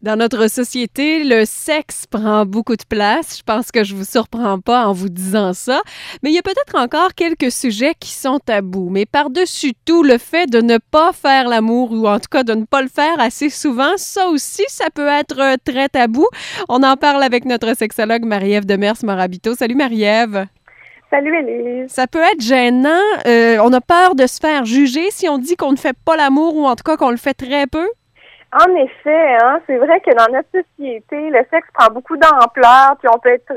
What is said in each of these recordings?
Dans notre société, le sexe prend beaucoup de place. Je pense que je vous surprends pas en vous disant ça. Mais il y a peut-être encore quelques sujets qui sont tabous. Mais par-dessus tout, le fait de ne pas faire l'amour ou en tout cas de ne pas le faire assez souvent, ça aussi, ça peut être très tabou. On en parle avec notre sexologue Marie-Ève Demers-Morabito. Salut Marie-Ève. Salut Élise. Ça peut être gênant. Euh, on a peur de se faire juger si on dit qu'on ne fait pas l'amour ou en tout cas qu'on le fait très peu? En effet, hein, c'est vrai que dans notre société, le sexe prend beaucoup d'ampleur, puis on peut être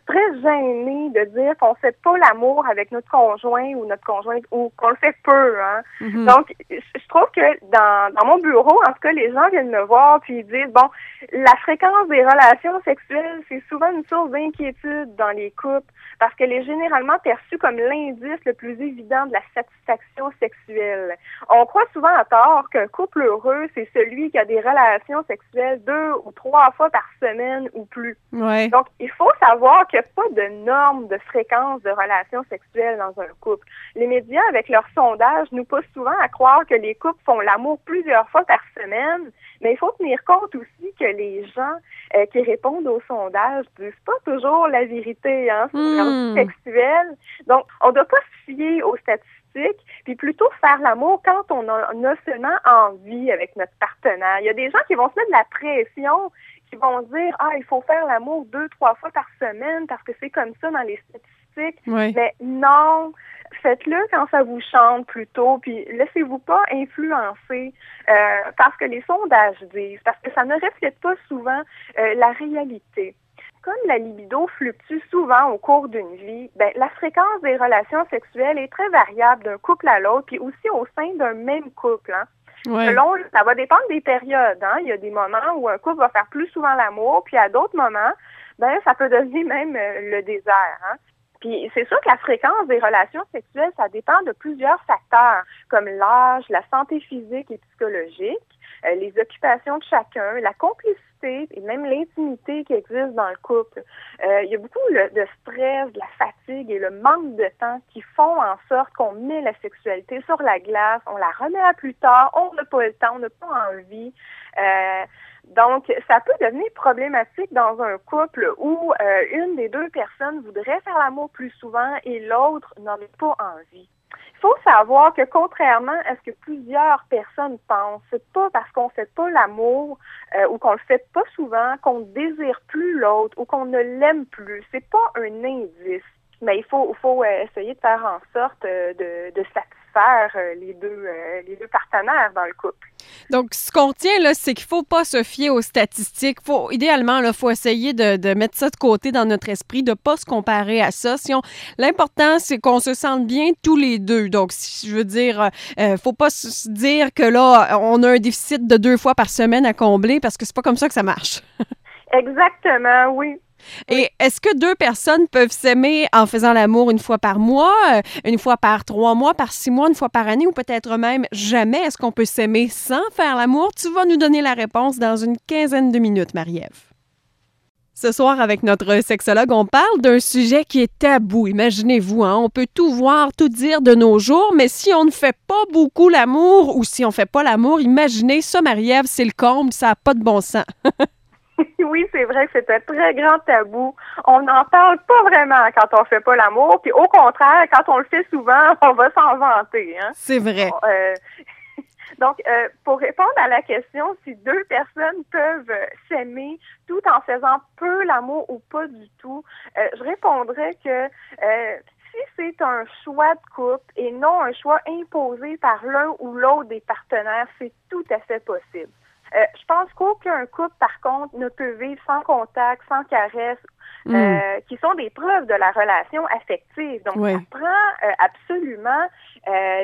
très, très gêné de dire qu'on fait pas l'amour avec notre conjoint ou notre conjointe ou qu'on le fait peu. Hein. Mm-hmm. Donc, je trouve que dans, dans mon bureau, en tout cas, les gens viennent me voir puis ils disent bon, la fréquence des relations sexuelles, c'est souvent une source d'inquiétude dans les couples parce qu'elle est généralement perçue comme l'indice le plus évident de la satisfaction sexuelle. On croit souvent à tort qu'un couple heureux, c'est celui qui a des relations sexuelles deux ou trois fois par semaine ou plus. Ouais. Donc, il faut savoir qu'il n'y a pas de norme de fréquence de relations sexuelles dans un couple. Les médias, avec leurs sondages, nous poussent souvent à croire que les couples font l'amour plusieurs fois par semaine, mais il faut tenir compte aussi que les gens euh, qui répondent aux sondages disent pas toujours la vérité hein, sur leur vie sexuelle. Donc, on ne doit pas se fier aux statistiques, puis plutôt faire l'amour quand on a, on a, seulement envie avec notre partenaire. Il y a des gens qui vont se mettre de la pression, qui vont dire ah il faut faire l'amour deux trois fois par semaine parce que c'est comme ça dans les statistiques. Mais non, faites-le quand ça vous chante plutôt, puis laissez-vous pas influencer euh, parce que les sondages disent, parce que ça ne reflète pas souvent euh, la réalité. Comme la libido fluctue souvent au cours d'une vie, ben, la fréquence des relations sexuelles est très variable d'un couple à l'autre, puis aussi au sein d'un même couple. Hein. Selon, ça va dépendre des périodes. Hein. Il y a des moments où un couple va faire plus souvent l'amour, puis à d'autres moments, ben ça peut devenir même euh, le désert. Hein. Puis c'est sûr que la fréquence des relations sexuelles, ça dépend de plusieurs facteurs, comme l'âge, la santé physique et psychologique, euh, les occupations de chacun, la complicité et même l'intimité qui existe dans le couple. Euh, il y a beaucoup de stress, de la fatigue et le manque de temps qui font en sorte qu'on met la sexualité sur la glace, on la remet à plus tard, on n'a pas le temps, on n'a pas envie. Euh, donc, ça peut devenir problématique dans un couple où euh, une des deux personnes voudrait faire l'amour plus souvent et l'autre n'en a pas envie. Il faut savoir que contrairement à ce que plusieurs personnes pensent, c'est pas parce qu'on fait pas l'amour euh, ou qu'on le fait pas souvent qu'on désire plus l'autre ou qu'on ne l'aime plus. C'est pas un indice. Mais il faut, faut euh, essayer de faire en sorte de, de satisfaire faire euh, les deux euh, les deux partenaires dans le couple. Donc, ce qu'on tient là, c'est qu'il faut pas se fier aux statistiques. Faut idéalement, il faut essayer de, de, mettre ça de côté dans notre esprit, de pas se comparer à ça. Si l'important, c'est qu'on se sente bien tous les deux. Donc, si je veux dire, euh, faut pas se dire que là, on a un déficit de deux fois par semaine à combler parce que c'est pas comme ça que ça marche. Exactement, oui. Et est-ce que deux personnes peuvent s'aimer en faisant l'amour une fois par mois, euh, une fois par trois mois, par six mois, une fois par année ou peut-être même jamais? Est-ce qu'on peut s'aimer sans faire l'amour? Tu vas nous donner la réponse dans une quinzaine de minutes, Marie-Ève. Ce soir, avec notre sexologue, on parle d'un sujet qui est tabou. Imaginez-vous, hein? on peut tout voir, tout dire de nos jours, mais si on ne fait pas beaucoup l'amour ou si on ne fait pas l'amour, imaginez ça, Marie-Ève, c'est le comble, ça n'a pas de bon sens. oui, c'est vrai que c'est un très grand tabou. On n'en parle pas vraiment quand on fait pas l'amour, puis au contraire, quand on le fait souvent, on va s'en vanter. Hein? C'est vrai. Euh, donc, euh, pour répondre à la question si deux personnes peuvent s'aimer tout en faisant peu l'amour ou pas du tout, euh, je répondrais que si c'est un choix de couple et non un choix imposé par l'un ou l'autre des partenaires, c'est tout à fait possible. Euh, je pense qu'aucun couple, par contre, ne peut vivre sans contact, sans caresse, hmm. euh, qui sont des preuves de la relation affective. Donc, ça prend euh, absolument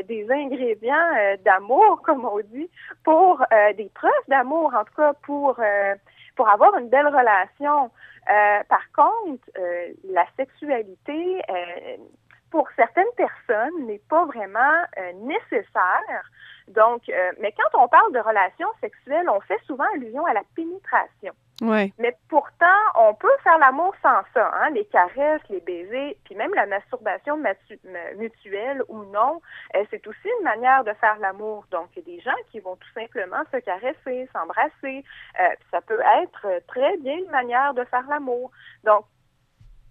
des ingrédients d'amour, comme on dit, pour des preuves d'amour, en tout cas pour pour avoir une belle relation. par contre, la sexualité pour certaines personnes n'est pas vraiment nécessaire donc, euh, mais quand on parle de relations sexuelles, on fait souvent allusion à la pénétration. Ouais. Mais pourtant, on peut faire l'amour sans ça, hein? les caresses, les baisers, puis même la masturbation mutuelle ou non, euh, c'est aussi une manière de faire l'amour. Donc, il y a des gens qui vont tout simplement se caresser, s'embrasser. Euh, ça peut être très bien une manière de faire l'amour. Donc,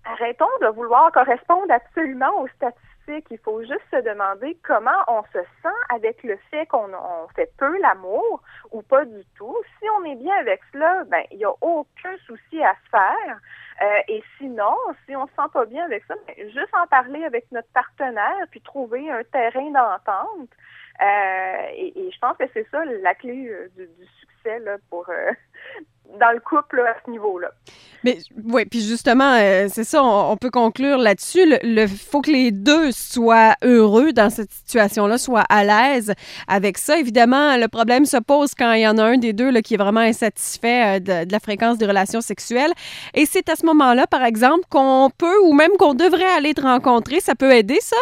arrêtons de vouloir correspondre absolument aux statistiques. Il faut juste se demander comment on se sent avec le fait qu'on on fait peu l'amour ou pas du tout. Si on est bien avec cela, ben il n'y a aucun souci à se faire. Euh, et sinon, si on se sent pas bien avec ça, ben, juste en parler avec notre partenaire puis trouver un terrain d'entente. Euh, et, et je pense que c'est ça la clé euh, du, du succès là, pour euh, dans le couple là, à ce niveau-là. Mais oui, puis justement, euh, c'est ça, on, on peut conclure là-dessus. Le, le faut que les deux soient heureux dans cette situation-là, soient à l'aise avec ça. Évidemment, le problème se pose quand il y en a un des deux là, qui est vraiment insatisfait de, de la fréquence des relations sexuelles. Et c'est à ce moment-là, par exemple, qu'on peut ou même qu'on devrait aller te rencontrer. Ça peut aider, ça?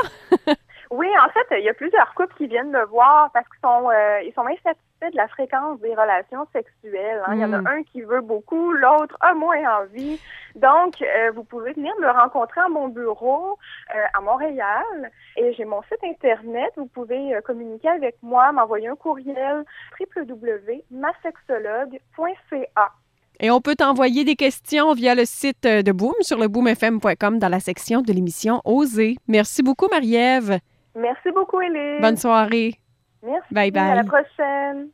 Oui, en fait, il y a plusieurs couples qui viennent me voir parce qu'ils sont euh, ils sont insatisfaits de la fréquence des relations sexuelles. hein. Il y en a un qui veut beaucoup, l'autre a moins envie. Donc, euh, vous pouvez venir me rencontrer à mon bureau euh, à Montréal et j'ai mon site internet. Vous pouvez communiquer avec moi, m'envoyer un courriel www.masexologue.ca. Et on peut t'envoyer des questions via le site de Boom sur le boomfm.com dans la section de l'émission Oser. Merci beaucoup, Marie-Ève. Merci beaucoup, Élise. Bonne soirée. Merci. Bye bye. À la prochaine.